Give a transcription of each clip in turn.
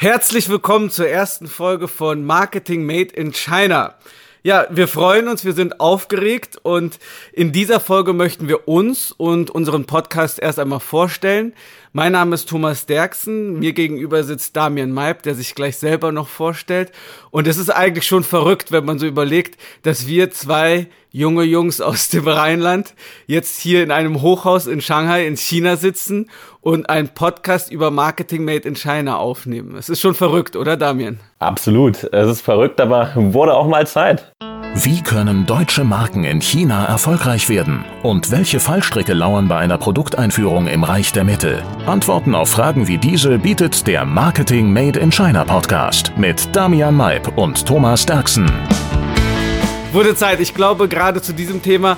Herzlich willkommen zur ersten Folge von Marketing Made in China. Ja, wir freuen uns, wir sind aufgeregt und in dieser Folge möchten wir uns und unseren Podcast erst einmal vorstellen. Mein Name ist Thomas Derksen, mir gegenüber sitzt Damian Meib, der sich gleich selber noch vorstellt. Und es ist eigentlich schon verrückt, wenn man so überlegt, dass wir zwei junge Jungs aus dem Rheinland jetzt hier in einem Hochhaus in Shanghai in China sitzen und einen Podcast über Marketing Made in China aufnehmen. Es ist schon verrückt, oder Damian? Absolut. Es ist verrückt, aber wurde auch mal Zeit. Wie können deutsche Marken in China erfolgreich werden? Und welche Fallstricke lauern bei einer Produkteinführung im Reich der Mitte? Antworten auf Fragen wie diese bietet der Marketing Made in China Podcast mit Damian Maib und Thomas Derksen. Wurde Zeit. Ich glaube, gerade zu diesem Thema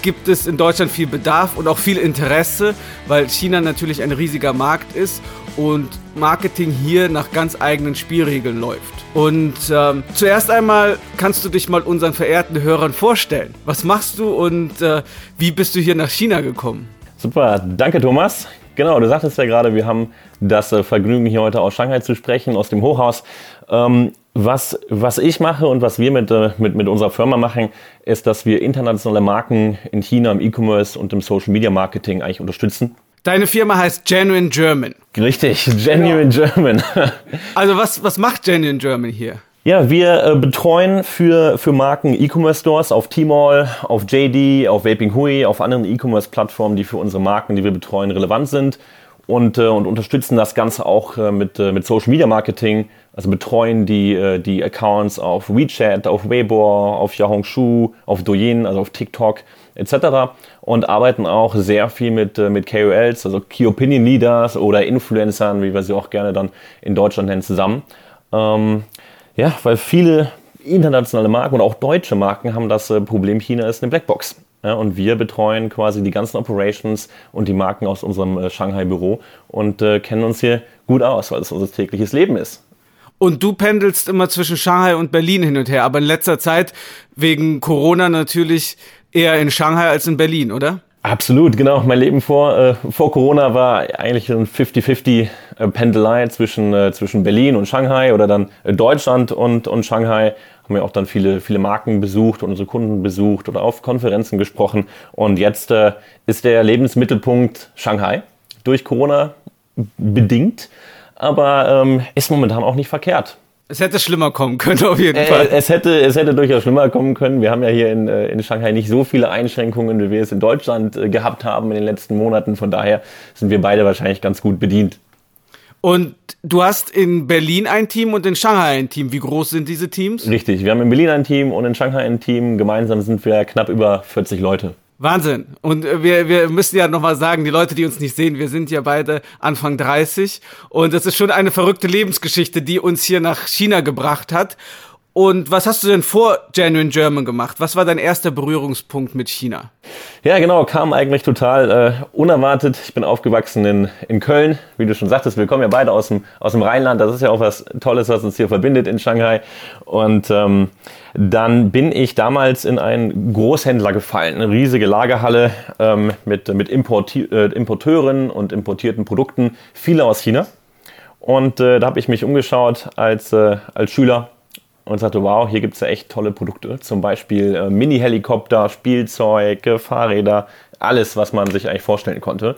gibt es in Deutschland viel Bedarf und auch viel Interesse, weil China natürlich ein riesiger Markt ist und Marketing hier nach ganz eigenen Spielregeln läuft. Und ähm, zuerst einmal kannst du dich mal unseren verehrten Hörern vorstellen. Was machst du und äh, wie bist du hier nach China gekommen? Super, danke Thomas. Genau, du sagtest ja gerade, wir haben das äh, Vergnügen, hier heute aus Shanghai zu sprechen, aus dem Hochhaus. Ähm, was, was ich mache und was wir mit, äh, mit, mit unserer Firma machen, ist, dass wir internationale Marken in China im E-Commerce und im Social Media Marketing eigentlich unterstützen. Deine Firma heißt Genuine German. Richtig, Genuine ja. German. also was, was macht Genuine German hier? Ja, wir äh, betreuen für, für Marken E-Commerce-Stores auf Tmall, auf JD, auf Vaping Hui, auf anderen E-Commerce-Plattformen, die für unsere Marken, die wir betreuen, relevant sind und, äh, und unterstützen das Ganze auch äh, mit, äh, mit Social Media Marketing, also betreuen die, äh, die Accounts auf WeChat, auf Weibo, auf Yahongshu, auf Douyin, also auf TikTok etc. und arbeiten auch sehr viel mit, äh, mit KOLs, also Key Opinion Leaders oder Influencern, wie wir sie auch gerne dann in Deutschland nennen, zusammen. Ähm, ja, weil viele internationale Marken und auch deutsche Marken haben das äh, Problem, China ist eine Blackbox. Ja, und wir betreuen quasi die ganzen Operations und die Marken aus unserem Shanghai-Büro und äh, kennen uns hier gut aus, weil es unser tägliches Leben ist. Und du pendelst immer zwischen Shanghai und Berlin hin und her, aber in letzter Zeit wegen Corona natürlich eher in Shanghai als in Berlin, oder? Absolut, genau. Mein Leben vor, äh, vor Corona war eigentlich ein 50-50 äh, zwischen, äh, zwischen Berlin und Shanghai oder dann äh, Deutschland und, und Shanghai. Haben wir auch dann viele, viele Marken besucht und unsere Kunden besucht oder auf Konferenzen gesprochen. Und jetzt äh, ist der Lebensmittelpunkt Shanghai durch Corona bedingt, aber ähm, ist momentan auch nicht verkehrt. Es hätte schlimmer kommen können, auf jeden äh, Fall. Es hätte, es hätte durchaus schlimmer kommen können. Wir haben ja hier in, äh, in Shanghai nicht so viele Einschränkungen, wie wir es in Deutschland äh, gehabt haben in den letzten Monaten. Von daher sind wir beide wahrscheinlich ganz gut bedient. Und du hast in Berlin ein Team und in Shanghai ein Team. Wie groß sind diese Teams? Richtig, wir haben in Berlin ein Team und in Shanghai ein Team. Gemeinsam sind wir knapp über 40 Leute. Wahnsinn. Und äh, wir, wir müssen ja nochmal sagen, die Leute, die uns nicht sehen, wir sind ja beide Anfang 30 und es ist schon eine verrückte Lebensgeschichte, die uns hier nach China gebracht hat. Und was hast du denn vor Genuine German gemacht? Was war dein erster Berührungspunkt mit China? Ja, genau, kam eigentlich total äh, unerwartet. Ich bin aufgewachsen in, in Köln, wie du schon sagtest. Wir kommen ja beide aus dem, aus dem Rheinland. Das ist ja auch was Tolles, was uns hier verbindet in Shanghai. Und ähm, dann bin ich damals in einen Großhändler gefallen, eine riesige Lagerhalle ähm, mit, mit äh, Importeuren und importierten Produkten, viele aus China. Und äh, da habe ich mich umgeschaut als, äh, als Schüler und sagte, wow, hier gibt es ja echt tolle Produkte. Zum Beispiel äh, Mini-Helikopter, Spielzeug, äh, Fahrräder, alles, was man sich eigentlich vorstellen konnte.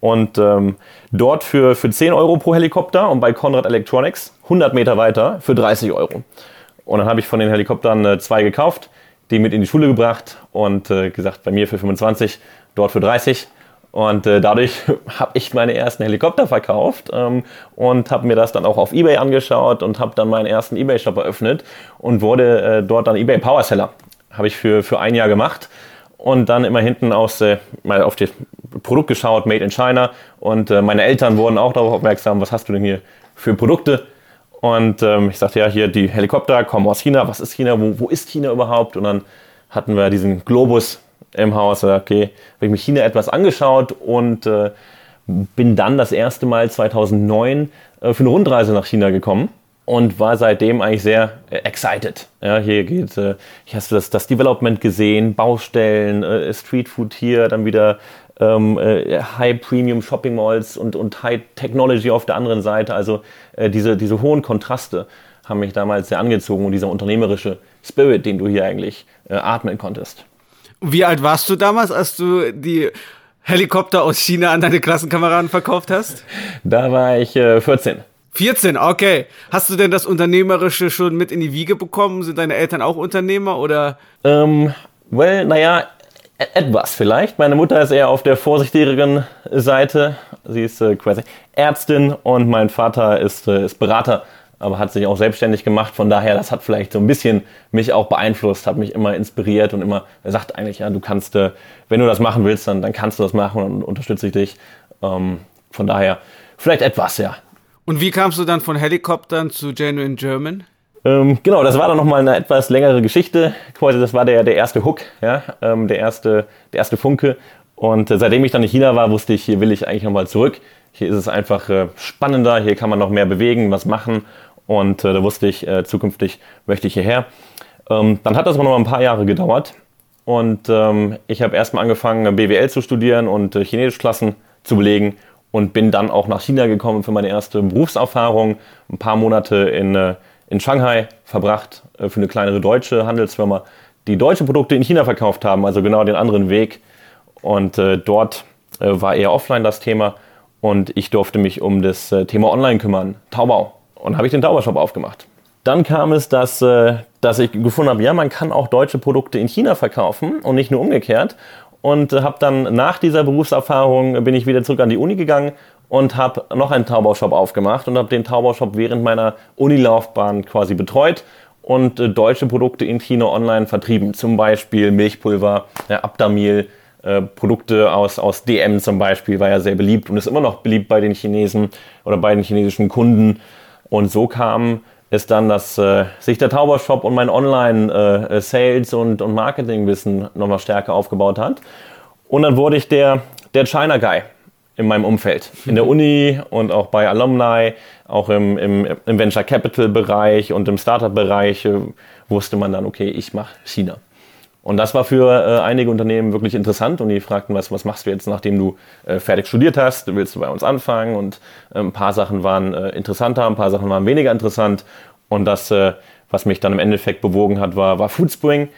Und ähm, dort für, für 10 Euro pro Helikopter und bei Conrad Electronics 100 Meter weiter für 30 Euro. Und dann habe ich von den Helikoptern äh, zwei gekauft, die mit in die Schule gebracht und äh, gesagt, bei mir für 25, dort für 30. Und äh, dadurch habe ich meine ersten Helikopter verkauft ähm, und habe mir das dann auch auf eBay angeschaut und habe dann meinen ersten eBay-Shop eröffnet und wurde äh, dort dann eBay Powerseller. Habe ich für, für ein Jahr gemacht und dann immer hinten aus, äh, mal auf das Produkt geschaut, Made in China. Und äh, meine Eltern wurden auch darauf aufmerksam, was hast du denn hier für Produkte? Und ähm, ich sagte, ja, hier die Helikopter kommen aus China. Was ist China? Wo, wo ist China überhaupt? Und dann hatten wir diesen Globus im Haus. Okay, habe ich mir China etwas angeschaut und äh, bin dann das erste Mal 2009 äh, für eine Rundreise nach China gekommen und war seitdem eigentlich sehr äh, excited. Ja, hier geht, äh, hier hast das, das Development gesehen, Baustellen, äh, Streetfood hier, dann wieder ähm, äh, High-Premium Shopping Malls und, und High Technology auf der anderen Seite. Also äh, diese, diese hohen Kontraste haben mich damals sehr angezogen und dieser unternehmerische Spirit, den du hier eigentlich äh, atmen konntest. Wie alt warst du damals, als du die Helikopter aus China an deine Klassenkameraden verkauft hast? Da war ich äh, 14. 14, okay. Hast du denn das Unternehmerische schon mit in die Wiege bekommen? Sind deine Eltern auch Unternehmer oder? Ähm, well, naja, e-, etwas vielleicht. Meine Mutter ist eher auf der vorsichtigeren Seite. Sie ist äh, quasi Ärztin und mein Vater ist, äh, ist Berater aber hat sich auch selbstständig gemacht. Von daher, das hat vielleicht so ein bisschen mich auch beeinflusst, hat mich immer inspiriert und immer, er sagt eigentlich, ja, du kannst, äh, wenn du das machen willst, dann, dann kannst du das machen und unterstütze ich dich. Ähm, von daher, vielleicht etwas, ja. Und wie kamst du dann von Helikoptern zu Genuine German? Ähm, genau, das war dann nochmal eine etwas längere Geschichte. Quasi, das war der, der erste Hook, ja, ähm, der, erste, der erste Funke. Und äh, seitdem ich dann in China war, wusste ich, hier will ich eigentlich nochmal zurück. Hier ist es einfach äh, spannender, hier kann man noch mehr bewegen, was machen. Und äh, da wusste ich, äh, zukünftig möchte ich hierher. Ähm, dann hat das aber noch ein paar Jahre gedauert. Und ähm, ich habe erstmal angefangen, BWL zu studieren und äh, Chinesischklassen zu belegen und bin dann auch nach China gekommen für meine erste Berufserfahrung. Ein paar Monate in, äh, in Shanghai verbracht äh, für eine kleinere deutsche Handelsfirma, die deutsche Produkte in China verkauft haben, also genau den anderen Weg. Und äh, dort äh, war eher offline das Thema und ich durfte mich um das äh, Thema Online kümmern, Taubau. Und habe ich den Taubershop aufgemacht. Dann kam es, dass, äh, dass ich gefunden habe, ja, man kann auch deutsche Produkte in China verkaufen und nicht nur umgekehrt. Und äh, habe dann nach dieser Berufserfahrung bin ich wieder zurück an die Uni gegangen und habe noch einen Taubaushop aufgemacht und habe den Taubaushop während meiner Unilaufbahn quasi betreut und äh, deutsche Produkte in China online vertrieben. Zum Beispiel Milchpulver, Abdamil, äh, Produkte aus, aus DM zum Beispiel war ja sehr beliebt und ist immer noch beliebt bei den Chinesen oder bei den chinesischen Kunden. Und so kam es dann, dass äh, sich der Taubershop und mein Online-Sales äh, und, und Marketingwissen nochmal stärker aufgebaut hat. Und dann wurde ich der, der China Guy in meinem Umfeld. In der Uni und auch bei Alumni, auch im, im, im Venture Capital Bereich und im Startup Bereich äh, wusste man dann, okay, ich mache China. Und das war für äh, einige Unternehmen wirklich interessant und die fragten, was, was machst du jetzt, nachdem du äh, fertig studiert hast? Willst du bei uns anfangen? Und äh, ein paar Sachen waren äh, interessanter, ein paar Sachen waren weniger interessant. Und das, äh, was mich dann im Endeffekt bewogen hat, war, war Foodspring,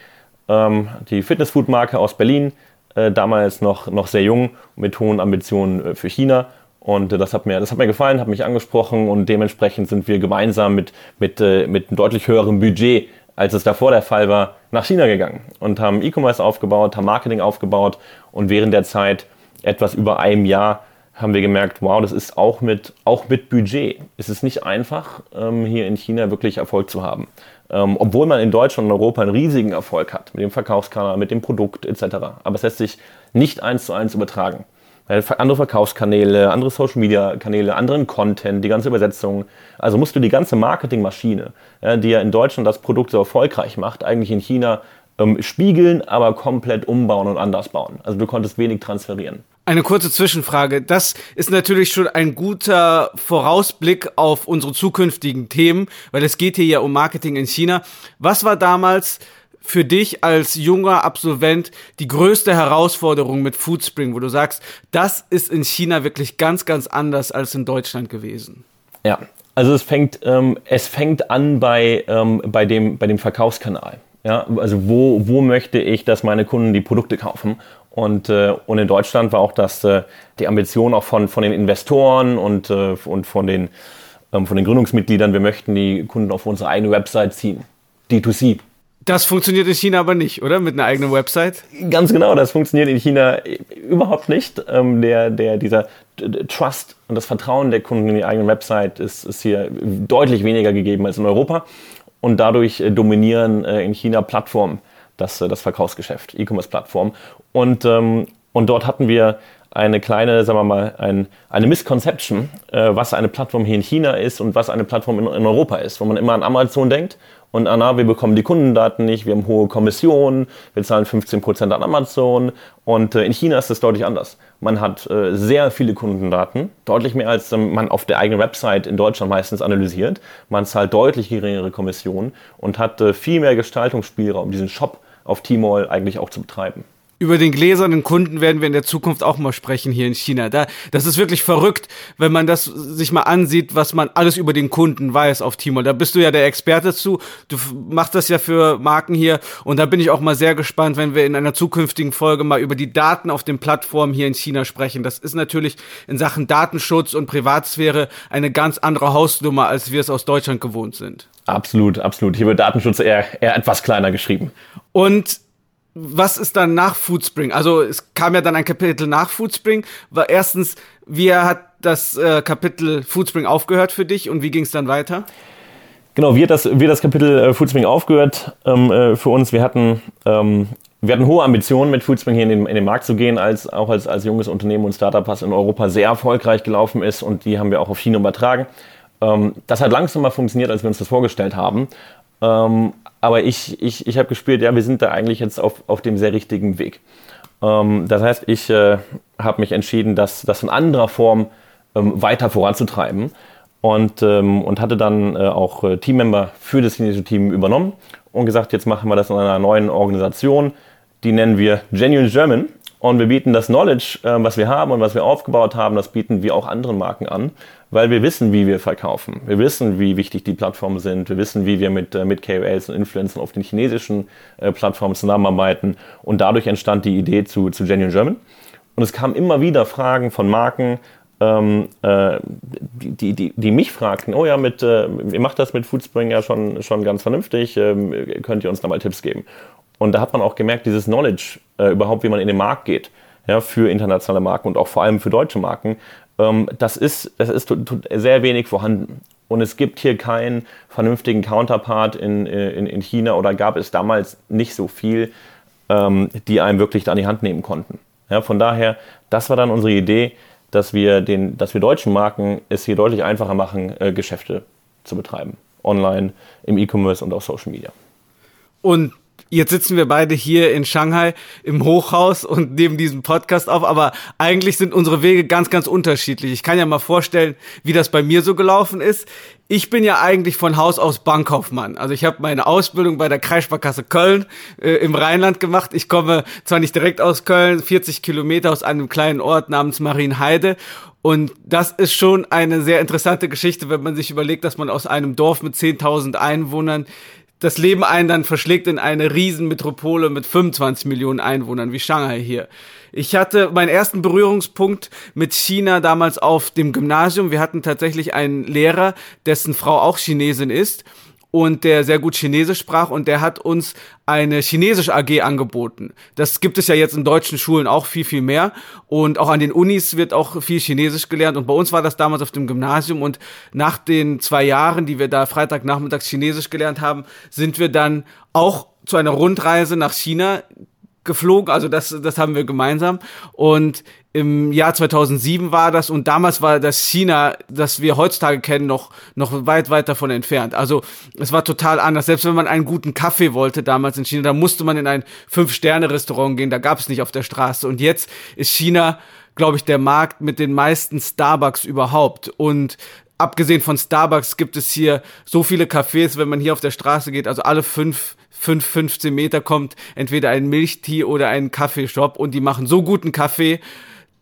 ähm, die Fitnessfood-Marke aus Berlin, äh, damals noch, noch sehr jung, mit hohen Ambitionen für China. Und das hat mir, das hat mir gefallen, hat mich angesprochen und dementsprechend sind wir gemeinsam mit, mit, mit einem deutlich höherem Budget als es davor der Fall war, nach China gegangen und haben E-Commerce aufgebaut, haben Marketing aufgebaut und während der Zeit etwas über einem Jahr haben wir gemerkt, wow, das ist auch mit, auch mit Budget. Es ist nicht einfach, ähm, hier in China wirklich Erfolg zu haben. Ähm, obwohl man in Deutschland und Europa einen riesigen Erfolg hat, mit dem Verkaufskanal, mit dem Produkt etc. Aber es lässt sich nicht eins zu eins übertragen andere Verkaufskanäle, andere Social Media Kanäle, anderen Content, die ganze Übersetzung. Also musst du die ganze Marketingmaschine, ja, die ja in Deutschland das Produkt so erfolgreich macht, eigentlich in China ähm, spiegeln, aber komplett umbauen und anders bauen. Also du konntest wenig transferieren. Eine kurze Zwischenfrage. Das ist natürlich schon ein guter Vorausblick auf unsere zukünftigen Themen, weil es geht hier ja um Marketing in China. Was war damals für dich als junger Absolvent die größte Herausforderung mit Foodspring, wo du sagst, das ist in China wirklich ganz, ganz anders als in Deutschland gewesen? Ja, also es fängt, ähm, es fängt an bei, ähm, bei, dem, bei dem Verkaufskanal. Ja, also wo, wo möchte ich, dass meine Kunden die Produkte kaufen? Und, äh, und in Deutschland war auch das, äh, die Ambition auch von, von den Investoren und, äh, und von, den, ähm, von den Gründungsmitgliedern, wir möchten die Kunden auf unsere eigene Website ziehen. D2C. Das funktioniert in China aber nicht, oder? Mit einer eigenen Website? Ganz genau, das funktioniert in China überhaupt nicht. Ähm, der, der, dieser Trust und das Vertrauen der Kunden in die eigene Website ist, ist hier deutlich weniger gegeben als in Europa. Und dadurch äh, dominieren äh, in China Plattformen das, äh, das Verkaufsgeschäft, E-Commerce-Plattformen. Und, ähm, und dort hatten wir eine kleine, sagen wir mal, ein, eine Misconception, äh, was eine Plattform hier in China ist und was eine Plattform in, in Europa ist, wo man immer an Amazon denkt und Anna, wir bekommen die Kundendaten nicht, wir haben hohe Kommissionen, wir zahlen 15% an Amazon und äh, in China ist das deutlich anders. Man hat äh, sehr viele Kundendaten, deutlich mehr als ähm, man auf der eigenen Website in Deutschland meistens analysiert. Man zahlt deutlich geringere Kommissionen und hat äh, viel mehr Gestaltungsspielraum, diesen Shop auf Tmall eigentlich auch zu betreiben. Über den gläsernen Kunden werden wir in der Zukunft auch mal sprechen hier in China. Da, das ist wirklich verrückt, wenn man das sich mal ansieht, was man alles über den Kunden weiß auf Timor. Da bist du ja der Experte zu. Du machst das ja für Marken hier. Und da bin ich auch mal sehr gespannt, wenn wir in einer zukünftigen Folge mal über die Daten auf den Plattformen hier in China sprechen. Das ist natürlich in Sachen Datenschutz und Privatsphäre eine ganz andere Hausnummer, als wir es aus Deutschland gewohnt sind. Absolut, absolut. Hier wird Datenschutz eher, eher etwas kleiner geschrieben. Und was ist dann nach Foodspring? Also es kam ja dann ein Kapitel nach Foodspring. War erstens, wie hat das äh, Kapitel Foodspring aufgehört für dich und wie ging es dann weiter? Genau, wie hat das, wie hat das Kapitel äh, Foodspring aufgehört ähm, äh, für uns? Wir hatten, ähm, wir hatten hohe Ambitionen, mit Foodspring hier in den, in den Markt zu gehen, als auch als, als junges Unternehmen und Startup, was in Europa sehr erfolgreich gelaufen ist und die haben wir auch auf China übertragen. Ähm, das hat langsamer funktioniert, als wir uns das vorgestellt haben. Ähm, aber ich, ich, ich habe gespürt, ja, wir sind da eigentlich jetzt auf, auf dem sehr richtigen Weg. Ähm, das heißt, ich äh, habe mich entschieden, das, das in anderer Form ähm, weiter voranzutreiben und, ähm, und hatte dann äh, auch äh, Teammember für das chinesische Team übernommen und gesagt, jetzt machen wir das in einer neuen Organisation, die nennen wir Genuine German. Und wir bieten das Knowledge, äh, was wir haben und was wir aufgebaut haben, das bieten wir auch anderen Marken an weil wir wissen, wie wir verkaufen. Wir wissen, wie wichtig die Plattformen sind. Wir wissen, wie wir mit, äh, mit KOLs und Influencern auf den chinesischen äh, Plattformen zusammenarbeiten. Und dadurch entstand die Idee zu, zu Genuine German. Und es kamen immer wieder Fragen von Marken, ähm, äh, die, die, die mich fragten, oh ja, mit, äh, ihr macht das mit Foodspring ja schon, schon ganz vernünftig, ähm, könnt ihr uns da mal Tipps geben? Und da hat man auch gemerkt, dieses Knowledge, äh, überhaupt wie man in den Markt geht, ja, für internationale Marken und auch vor allem für deutsche Marken, das ist, das ist sehr wenig vorhanden. Und es gibt hier keinen vernünftigen Counterpart in, in, in China oder gab es damals nicht so viel, ähm, die einem wirklich an die Hand nehmen konnten. Ja, von daher, das war dann unsere Idee, dass wir, den, dass wir deutschen Marken es hier deutlich einfacher machen, äh, Geschäfte zu betreiben. Online, im E-Commerce und auf Social Media. Und Jetzt sitzen wir beide hier in Shanghai im Hochhaus und nehmen diesen Podcast auf, aber eigentlich sind unsere Wege ganz, ganz unterschiedlich. Ich kann ja mal vorstellen, wie das bei mir so gelaufen ist. Ich bin ja eigentlich von Haus aus Bankkaufmann. Also ich habe meine Ausbildung bei der Kreissparkasse Köln äh, im Rheinland gemacht. Ich komme zwar nicht direkt aus Köln, 40 Kilometer aus einem kleinen Ort namens Marienheide. Und das ist schon eine sehr interessante Geschichte, wenn man sich überlegt, dass man aus einem Dorf mit 10.000 Einwohnern das Leben einen dann verschlägt in eine Riesenmetropole mit 25 Millionen Einwohnern wie Shanghai hier. Ich hatte meinen ersten Berührungspunkt mit China damals auf dem Gymnasium. Wir hatten tatsächlich einen Lehrer, dessen Frau auch Chinesin ist und der sehr gut Chinesisch sprach und der hat uns eine Chinesisch AG angeboten. Das gibt es ja jetzt in deutschen Schulen auch viel, viel mehr. Und auch an den Unis wird auch viel Chinesisch gelernt. Und bei uns war das damals auf dem Gymnasium. Und nach den zwei Jahren, die wir da Freitagnachmittags Chinesisch gelernt haben, sind wir dann auch zu einer Rundreise nach China geflogen, also das, das haben wir gemeinsam. Und im Jahr 2007 war das und damals war das China, das wir heutzutage kennen, noch, noch weit, weit davon entfernt. Also es war total anders. Selbst wenn man einen guten Kaffee wollte damals in China, da musste man in ein Fünf-Sterne-Restaurant gehen, da gab es nicht auf der Straße. Und jetzt ist China, glaube ich, der Markt mit den meisten Starbucks überhaupt. Und abgesehen von Starbucks gibt es hier so viele Cafés, wenn man hier auf der Straße geht, also alle fünf 5, 15 Meter kommt entweder ein Milchtee oder ein Kaffeeshop und die machen so guten Kaffee,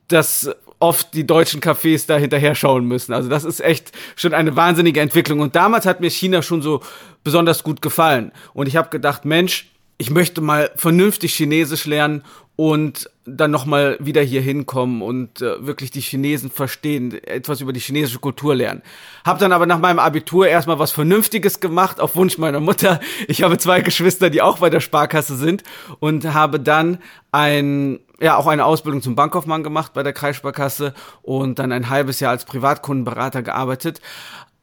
dass oft die deutschen Cafés da hinterher schauen müssen. Also das ist echt schon eine wahnsinnige Entwicklung. Und damals hat mir China schon so besonders gut gefallen. Und ich habe gedacht, Mensch, ich möchte mal vernünftig Chinesisch lernen und dann nochmal wieder hier hinkommen und äh, wirklich die Chinesen verstehen, etwas über die chinesische Kultur lernen. Hab dann aber nach meinem Abitur erstmal was Vernünftiges gemacht, auf Wunsch meiner Mutter. Ich habe zwei Geschwister, die auch bei der Sparkasse sind und habe dann ein, ja, auch eine Ausbildung zum Bankkaufmann gemacht bei der Kreissparkasse und dann ein halbes Jahr als Privatkundenberater gearbeitet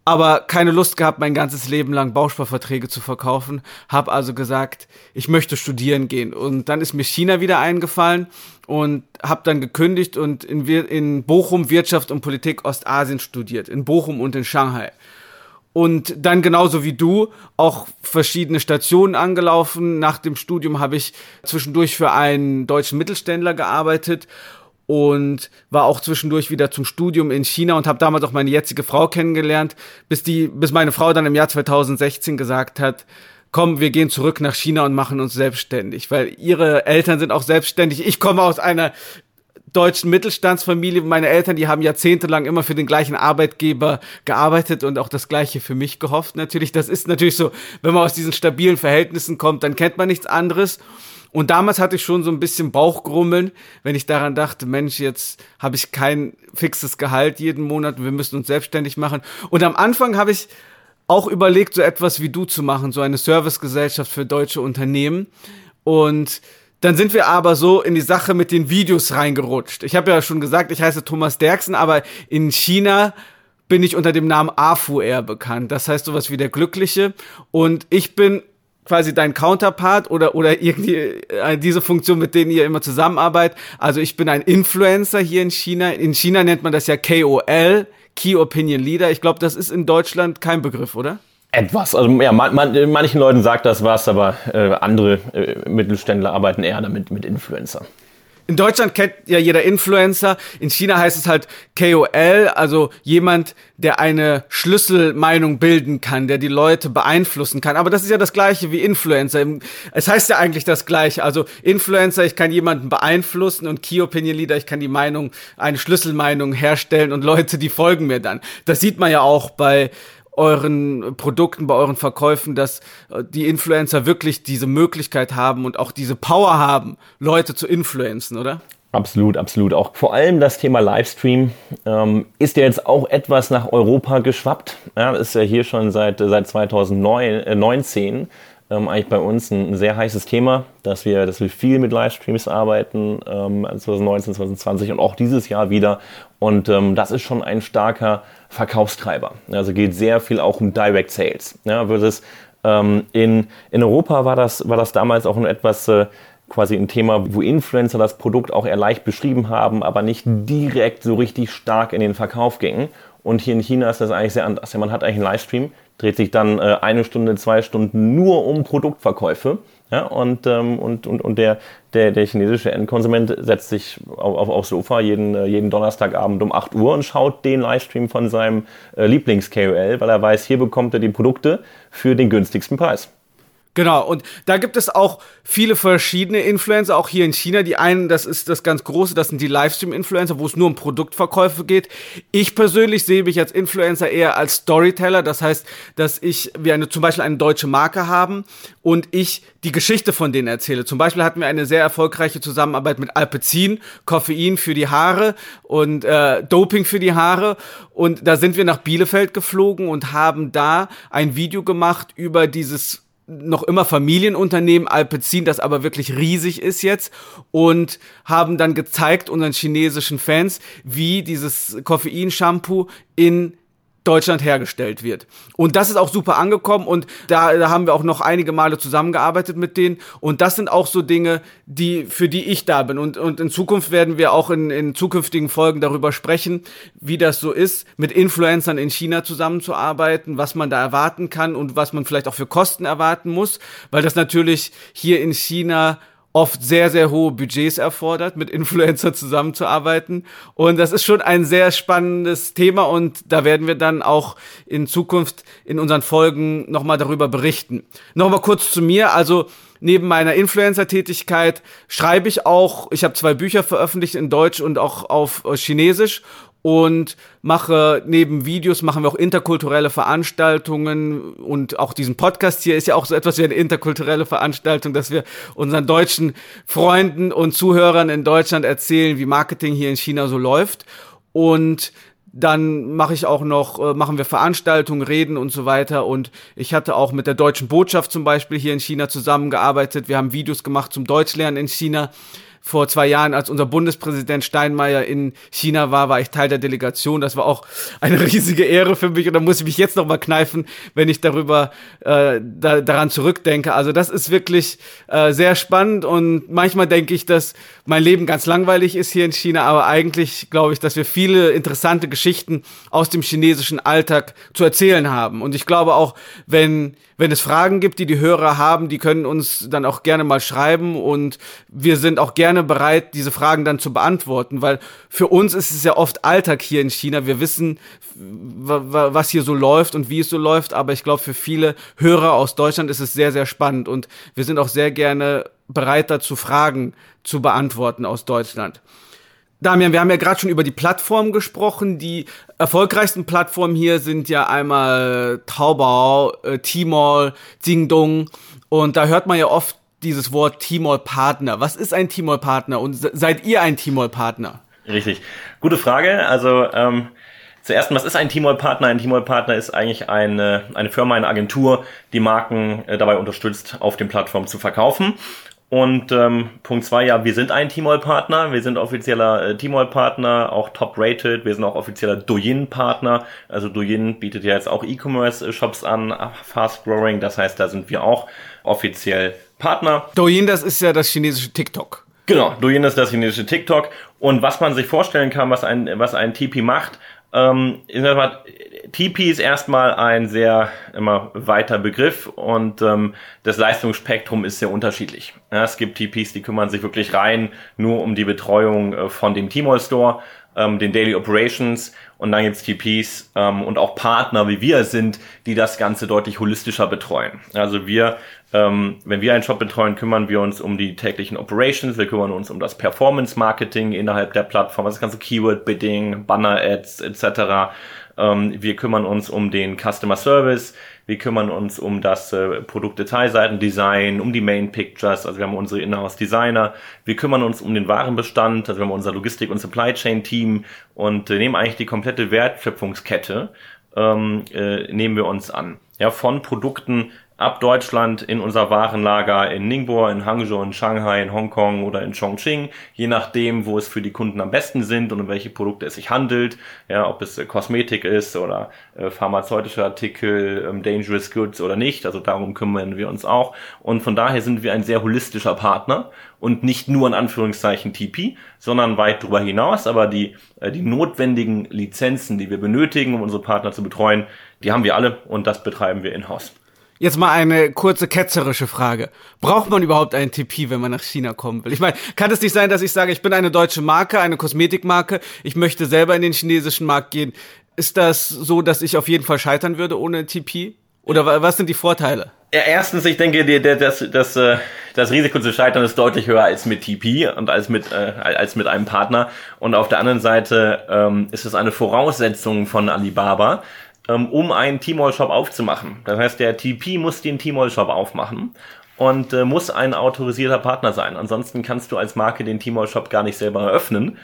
aber keine Lust gehabt, mein ganzes Leben lang Bausparverträge zu verkaufen. Hab also gesagt, ich möchte studieren gehen. Und dann ist mir China wieder eingefallen und hab dann gekündigt und in, in Bochum Wirtschaft und Politik Ostasien studiert. In Bochum und in Shanghai. Und dann genauso wie du auch verschiedene Stationen angelaufen. Nach dem Studium habe ich zwischendurch für einen deutschen Mittelständler gearbeitet und war auch zwischendurch wieder zum Studium in China und habe damals auch meine jetzige Frau kennengelernt, bis die bis meine Frau dann im Jahr 2016 gesagt hat, komm, wir gehen zurück nach China und machen uns selbstständig, weil ihre Eltern sind auch selbstständig. Ich komme aus einer deutschen Mittelstandsfamilie. Meine Eltern, die haben jahrzehntelang immer für den gleichen Arbeitgeber gearbeitet und auch das Gleiche für mich gehofft. Natürlich, das ist natürlich so, wenn man aus diesen stabilen Verhältnissen kommt, dann kennt man nichts anderes. Und damals hatte ich schon so ein bisschen Bauchgrummeln, wenn ich daran dachte, Mensch, jetzt habe ich kein fixes Gehalt jeden Monat und wir müssen uns selbstständig machen. Und am Anfang habe ich auch überlegt, so etwas wie du zu machen, so eine Servicegesellschaft für deutsche Unternehmen. Und dann sind wir aber so in die Sache mit den Videos reingerutscht. Ich habe ja schon gesagt, ich heiße Thomas Derksen, aber in China bin ich unter dem Namen Afu eher bekannt. Das heißt sowas wie der Glückliche. Und ich bin quasi dein Counterpart oder oder irgendwie äh, diese Funktion, mit denen ihr immer zusammenarbeitet. Also ich bin ein Influencer hier in China. In China nennt man das ja KOL, Key Opinion Leader. Ich glaube, das ist in Deutschland kein Begriff, oder? Etwas. Also ja, man, man, manchen Leuten sagt das was, aber äh, andere äh, Mittelständler arbeiten eher damit mit Influencer. In Deutschland kennt ja jeder Influencer. In China heißt es halt KOL, also jemand, der eine Schlüsselmeinung bilden kann, der die Leute beeinflussen kann. Aber das ist ja das gleiche wie Influencer. Es heißt ja eigentlich das gleiche. Also Influencer, ich kann jemanden beeinflussen und Key Opinion Leader, ich kann die Meinung, eine Schlüsselmeinung herstellen und Leute, die folgen mir dann. Das sieht man ja auch bei euren Produkten, bei euren Verkäufen, dass äh, die Influencer wirklich diese Möglichkeit haben und auch diese Power haben, Leute zu influenzen, oder? Absolut, absolut. Auch vor allem das Thema Livestream ähm, ist ja jetzt auch etwas nach Europa geschwappt. Ja, ist ja hier schon seit, seit 2019 ähm, eigentlich bei uns ein, ein, sehr heißes Thema, dass wir, dass wir viel mit Livestreams arbeiten, ähm, 2019, 2020 und auch dieses Jahr wieder. Und ähm, das ist schon ein starker Verkaufstreiber. Also geht sehr viel auch um Direct Sales. Ja, es, ähm, in, in Europa war das, war das damals auch ein etwas äh, quasi ein Thema, wo Influencer das Produkt auch eher leicht beschrieben haben, aber nicht direkt so richtig stark in den Verkauf gingen. Und hier in China ist das eigentlich sehr anders. Man hat eigentlich einen Livestream, dreht sich dann äh, eine Stunde, zwei Stunden nur um Produktverkäufe. Ja, und, ähm, und, und, und der, der, der chinesische Endkonsument setzt sich auf, auf, aufs Sofa jeden, äh, jeden Donnerstagabend um 8 Uhr und schaut den Livestream von seinem äh, Lieblings-KOL, weil er weiß, hier bekommt er die Produkte für den günstigsten Preis. Genau, und da gibt es auch viele verschiedene Influencer, auch hier in China. Die einen, das ist das ganz große, das sind die Livestream-Influencer, wo es nur um Produktverkäufe geht. Ich persönlich sehe mich als Influencer eher als Storyteller. Das heißt, dass ich, wir eine, zum Beispiel eine deutsche Marke haben und ich die Geschichte von denen erzähle. Zum Beispiel hatten wir eine sehr erfolgreiche Zusammenarbeit mit Alpecin, Koffein für die Haare und äh, Doping für die Haare. Und da sind wir nach Bielefeld geflogen und haben da ein Video gemacht über dieses noch immer Familienunternehmen Alpecin, das aber wirklich riesig ist jetzt und haben dann gezeigt unseren chinesischen Fans, wie dieses Koffein-Shampoo in Deutschland hergestellt wird. Und das ist auch super angekommen und da, da haben wir auch noch einige Male zusammengearbeitet mit denen. Und das sind auch so Dinge, die, für die ich da bin. Und, und in Zukunft werden wir auch in, in zukünftigen Folgen darüber sprechen, wie das so ist, mit Influencern in China zusammenzuarbeiten, was man da erwarten kann und was man vielleicht auch für Kosten erwarten muss, weil das natürlich hier in China oft sehr, sehr hohe Budgets erfordert, mit Influencer zusammenzuarbeiten. Und das ist schon ein sehr spannendes Thema und da werden wir dann auch in Zukunft in unseren Folgen nochmal darüber berichten. Nochmal kurz zu mir. Also neben meiner Influencer-Tätigkeit schreibe ich auch, ich habe zwei Bücher veröffentlicht in Deutsch und auch auf Chinesisch und mache neben Videos machen wir auch interkulturelle Veranstaltungen und auch diesen Podcast hier ist ja auch so etwas wie eine interkulturelle Veranstaltung, dass wir unseren deutschen Freunden und Zuhörern in Deutschland erzählen, wie Marketing hier in China so läuft und dann mache ich auch noch, äh, machen wir Veranstaltungen, Reden und so weiter. Und ich hatte auch mit der deutschen Botschaft zum Beispiel hier in China zusammengearbeitet. Wir haben Videos gemacht zum Deutschlernen in China vor zwei Jahren, als unser Bundespräsident Steinmeier in China war, war ich Teil der Delegation. Das war auch eine riesige Ehre für mich und da muss ich mich jetzt noch mal kneifen, wenn ich darüber äh, da, daran zurückdenke. Also das ist wirklich äh, sehr spannend und manchmal denke ich, dass mein Leben ganz langweilig ist hier in China, aber eigentlich glaube ich, dass wir viele interessante Geschichten aus dem chinesischen Alltag zu erzählen haben. Und ich glaube auch, wenn wenn es Fragen gibt, die die Hörer haben, die können uns dann auch gerne mal schreiben und wir sind auch gerne bereit, diese Fragen dann zu beantworten, weil für uns ist es ja oft Alltag hier in China. Wir wissen, was hier so läuft und wie es so läuft, aber ich glaube, für viele Hörer aus Deutschland ist es sehr, sehr spannend und wir sind auch sehr gerne bereit dazu, Fragen zu beantworten aus Deutschland. Damian, wir haben ja gerade schon über die Plattform gesprochen. Die erfolgreichsten Plattformen hier sind ja einmal Taobao, äh, Tmall, Jingdong und da hört man ja oft dieses Wort Tmall-Partner. Was ist ein Tmall-Partner und seid ihr ein Tmall-Partner? Richtig, gute Frage. Also ähm, Zuerst, was ist ein Tmall-Partner? Ein Tmall-Partner ist eigentlich eine, eine Firma, eine Agentur, die Marken äh, dabei unterstützt, auf den Plattformen zu verkaufen. Und ähm, Punkt zwei, ja, wir sind ein Tmall-Partner, wir sind offizieller äh, Tmall-Partner, auch top-rated, wir sind auch offizieller Douyin-Partner. Also Douyin bietet ja jetzt auch E-Commerce-Shops an, fast-growing, das heißt, da sind wir auch offiziell Partner. Douyin, das ist ja das chinesische TikTok. Genau, Douyin ist das chinesische TikTok. Und was man sich vorstellen kann, was ein, was ein TP macht, ähm, TP ist erstmal ein sehr immer weiter Begriff und ähm, das Leistungsspektrum ist sehr unterschiedlich. Ja, es gibt TPs, die kümmern sich wirklich rein nur um die Betreuung äh, von dem Tmall Store, ähm, den Daily Operations und dann gibt's TPs ähm, und auch Partner, wie wir sind, die das Ganze deutlich holistischer betreuen. Also wir ähm, wenn wir einen Shop betreuen, kümmern wir uns um die täglichen Operations, wir kümmern uns um das Performance Marketing innerhalb der Plattform, das ganze Keyword Bidding, Banner Ads etc. Ähm, wir kümmern uns um den Customer Service, wir kümmern uns um das äh, Produktdetailseitendesign, um die Main Pictures, also wir haben unsere Inhouse Designer, wir kümmern uns um den Warenbestand, also wir haben unser Logistik- und Supply Chain Team und äh, nehmen eigentlich die komplette Wertschöpfungskette ähm, äh, nehmen wir uns an. Ja, von Produkten ab Deutschland in unser Warenlager in Ningbo, in Hangzhou, in Shanghai, in Hongkong oder in Chongqing, je nachdem, wo es für die Kunden am besten sind und um welche Produkte es sich handelt, ja, ob es äh, Kosmetik ist oder äh, pharmazeutische Artikel, ähm, dangerous goods oder nicht, also darum kümmern wir uns auch. Und von daher sind wir ein sehr holistischer Partner und nicht nur in Anführungszeichen TP, sondern weit darüber hinaus, aber die, äh, die notwendigen Lizenzen, die wir benötigen, um unsere Partner zu betreuen, die haben wir alle und das betreiben wir in-house. Jetzt mal eine kurze ketzerische Frage. Braucht man überhaupt einen TP, wenn man nach China kommen will? Ich meine, kann es nicht sein, dass ich sage, ich bin eine deutsche Marke, eine Kosmetikmarke, ich möchte selber in den chinesischen Markt gehen. Ist das so, dass ich auf jeden Fall scheitern würde ohne TP? Oder was sind die Vorteile? Ja, erstens, ich denke, das, das, äh, das Risiko zu scheitern ist deutlich höher als mit TP und als mit, äh, als mit einem Partner. Und auf der anderen Seite ähm, ist es eine Voraussetzung von Alibaba, um einen Tmall-Shop aufzumachen. Das heißt, der TP muss den Tmall-Shop aufmachen und äh, muss ein autorisierter Partner sein. Ansonsten kannst du als Marke den Tmall-Shop gar nicht selber eröffnen.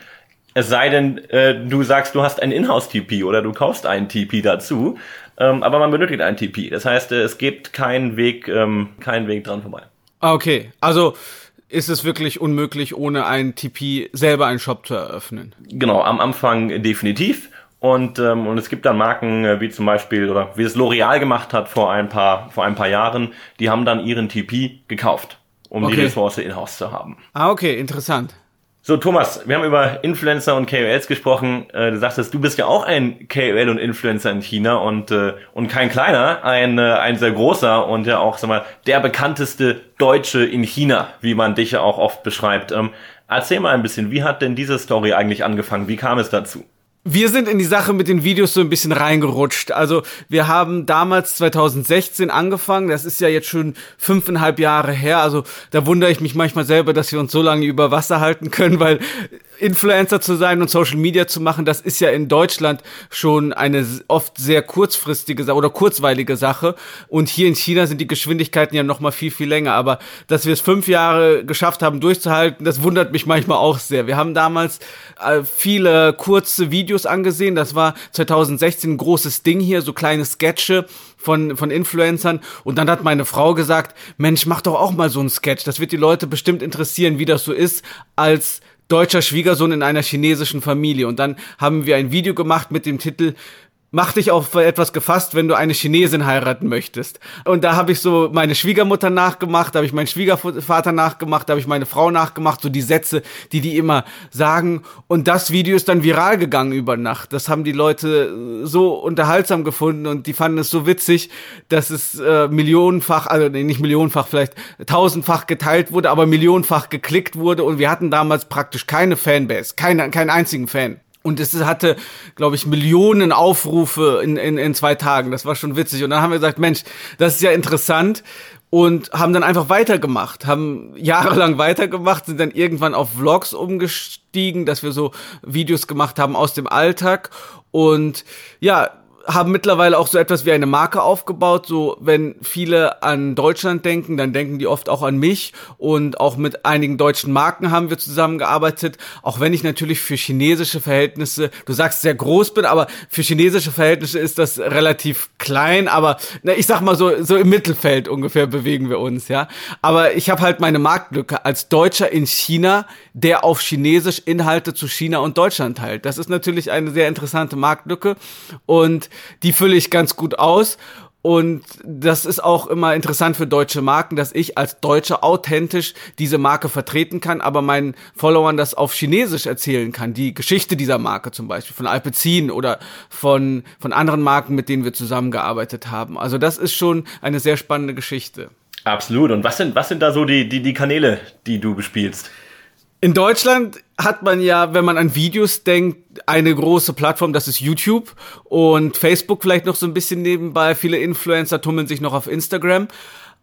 Es sei denn, äh, du sagst, du hast einen Inhouse-TP oder du kaufst einen TP dazu, ähm, aber man benötigt einen TP. Das heißt, äh, es gibt keinen Weg, ähm, keinen Weg dran vorbei. Ah, okay, also ist es wirklich unmöglich, ohne einen TP selber einen Shop zu eröffnen. Genau, am Anfang definitiv. Und, ähm, und es gibt dann Marken äh, wie zum Beispiel, oder wie es L'Oreal gemacht hat vor ein paar, vor ein paar Jahren, die haben dann ihren TP gekauft, um okay. die Ressource in-house zu haben. Ah, okay, interessant. So, Thomas, wir haben über Influencer und KOLs gesprochen. Äh, du sagtest, du bist ja auch ein KOL und Influencer in China und, äh, und kein kleiner, ein, äh, ein sehr großer und ja auch, sag mal, der bekannteste Deutsche in China, wie man dich ja auch oft beschreibt. Ähm, erzähl mal ein bisschen, wie hat denn diese Story eigentlich angefangen? Wie kam es dazu? Wir sind in die Sache mit den Videos so ein bisschen reingerutscht. Also wir haben damals 2016 angefangen, das ist ja jetzt schon fünfeinhalb Jahre her. Also da wundere ich mich manchmal selber, dass wir uns so lange über Wasser halten können, weil Influencer zu sein und Social Media zu machen, das ist ja in Deutschland schon eine oft sehr kurzfristige oder kurzweilige Sache. Und hier in China sind die Geschwindigkeiten ja noch mal viel, viel länger. Aber dass wir es fünf Jahre geschafft haben, durchzuhalten, das wundert mich manchmal auch sehr. Wir haben damals äh, viele kurze Videos angesehen. Das war 2016 ein großes Ding hier, so kleine Sketche von, von Influencern. Und dann hat meine Frau gesagt, Mensch, mach doch auch mal so ein Sketch. Das wird die Leute bestimmt interessieren, wie das so ist, als deutscher Schwiegersohn in einer chinesischen Familie. Und dann haben wir ein Video gemacht mit dem Titel mach dich auf etwas gefasst, wenn du eine Chinesin heiraten möchtest. Und da habe ich so meine Schwiegermutter nachgemacht, da habe ich meinen Schwiegervater nachgemacht, da habe ich meine Frau nachgemacht, so die Sätze, die die immer sagen. Und das Video ist dann viral gegangen über Nacht. Das haben die Leute so unterhaltsam gefunden und die fanden es so witzig, dass es äh, millionenfach, also nee, nicht millionenfach, vielleicht tausendfach geteilt wurde, aber millionenfach geklickt wurde. Und wir hatten damals praktisch keine Fanbase, keine, keinen einzigen Fan. Und es hatte, glaube ich, Millionen Aufrufe in, in, in zwei Tagen. Das war schon witzig. Und dann haben wir gesagt, Mensch, das ist ja interessant. Und haben dann einfach weitergemacht, haben jahrelang weitergemacht, sind dann irgendwann auf Vlogs umgestiegen, dass wir so Videos gemacht haben aus dem Alltag. Und ja, haben mittlerweile auch so etwas wie eine Marke aufgebaut. So, wenn viele an Deutschland denken, dann denken die oft auch an mich. Und auch mit einigen deutschen Marken haben wir zusammengearbeitet. Auch wenn ich natürlich für chinesische Verhältnisse, du sagst sehr groß bin, aber für chinesische Verhältnisse ist das relativ klein. Aber na, ich sag mal so, so im Mittelfeld ungefähr bewegen wir uns, ja. Aber ich habe halt meine Marktlücke als Deutscher in China, der auf Chinesisch Inhalte zu China und Deutschland teilt. Das ist natürlich eine sehr interessante Marktlücke. Und die fülle ich ganz gut aus. Und das ist auch immer interessant für deutsche Marken, dass ich als Deutscher authentisch diese Marke vertreten kann, aber meinen Followern das auf Chinesisch erzählen kann. Die Geschichte dieser Marke zum Beispiel von Alpecin oder von, von anderen Marken, mit denen wir zusammengearbeitet haben. Also das ist schon eine sehr spannende Geschichte. Absolut. Und was sind, was sind da so die, die, die Kanäle, die du bespielst? In Deutschland hat man ja, wenn man an Videos denkt, eine große Plattform, das ist YouTube und Facebook vielleicht noch so ein bisschen nebenbei. Viele Influencer tummeln sich noch auf Instagram.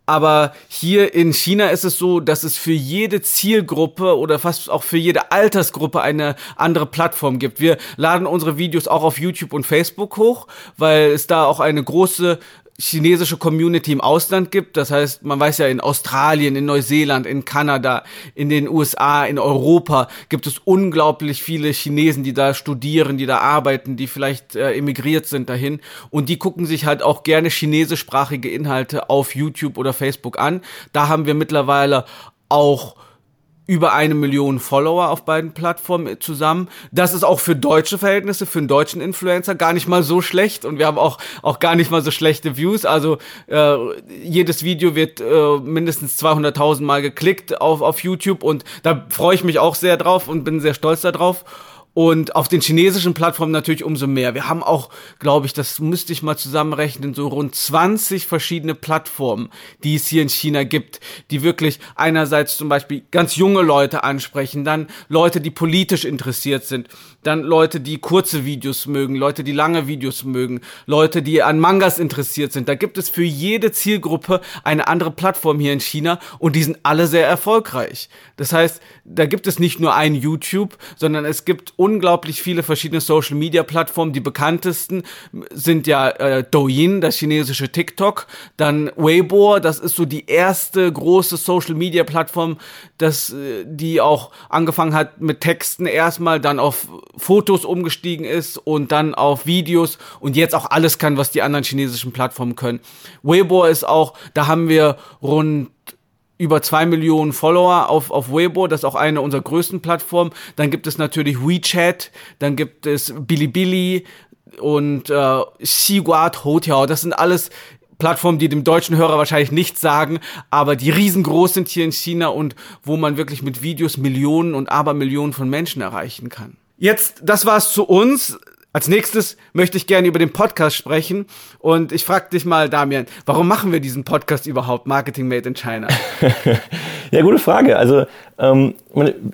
Aber hier in China ist es so, dass es für jede Zielgruppe oder fast auch für jede Altersgruppe eine andere Plattform gibt. Wir laden unsere Videos auch auf YouTube und Facebook hoch, weil es da auch eine große chinesische Community im Ausland gibt. Das heißt, man weiß ja, in Australien, in Neuseeland, in Kanada, in den USA, in Europa gibt es unglaublich viele Chinesen, die da studieren, die da arbeiten, die vielleicht äh, emigriert sind dahin. Und die gucken sich halt auch gerne chinesischsprachige Inhalte auf YouTube oder Facebook an. Da haben wir mittlerweile auch über eine Million Follower auf beiden Plattformen zusammen. Das ist auch für deutsche Verhältnisse, für einen deutschen Influencer gar nicht mal so schlecht und wir haben auch auch gar nicht mal so schlechte Views. Also äh, jedes Video wird äh, mindestens 200.000 Mal geklickt auf auf YouTube und da freue ich mich auch sehr drauf und bin sehr stolz darauf. Und auf den chinesischen Plattformen natürlich umso mehr. Wir haben auch, glaube ich, das müsste ich mal zusammenrechnen, so rund 20 verschiedene Plattformen, die es hier in China gibt, die wirklich einerseits zum Beispiel ganz junge Leute ansprechen, dann Leute, die politisch interessiert sind, dann Leute, die kurze Videos mögen, Leute, die lange Videos mögen, Leute, die an Mangas interessiert sind. Da gibt es für jede Zielgruppe eine andere Plattform hier in China und die sind alle sehr erfolgreich. Das heißt, da gibt es nicht nur ein YouTube, sondern es gibt unglaublich viele verschiedene Social Media Plattformen. Die bekanntesten sind ja äh, Douyin, das chinesische TikTok, dann Weibo, das ist so die erste große Social Media Plattform, das äh, die auch angefangen hat mit Texten erstmal, dann auf Fotos umgestiegen ist und dann auf Videos und jetzt auch alles kann, was die anderen chinesischen Plattformen können. Weibo ist auch, da haben wir rund über zwei Millionen Follower auf, auf Weibo, das ist auch eine unserer größten Plattformen. Dann gibt es natürlich WeChat, dann gibt es Bilibili und äh, Xiguat Hotel. Das sind alles Plattformen, die dem deutschen Hörer wahrscheinlich nichts sagen, aber die riesengroß sind hier in China und wo man wirklich mit Videos Millionen und Abermillionen von Menschen erreichen kann. Jetzt, das war's zu uns. Als nächstes möchte ich gerne über den Podcast sprechen und ich frage dich mal, Damian, warum machen wir diesen Podcast überhaupt, Marketing Made in China? ja, gute Frage. Also ähm,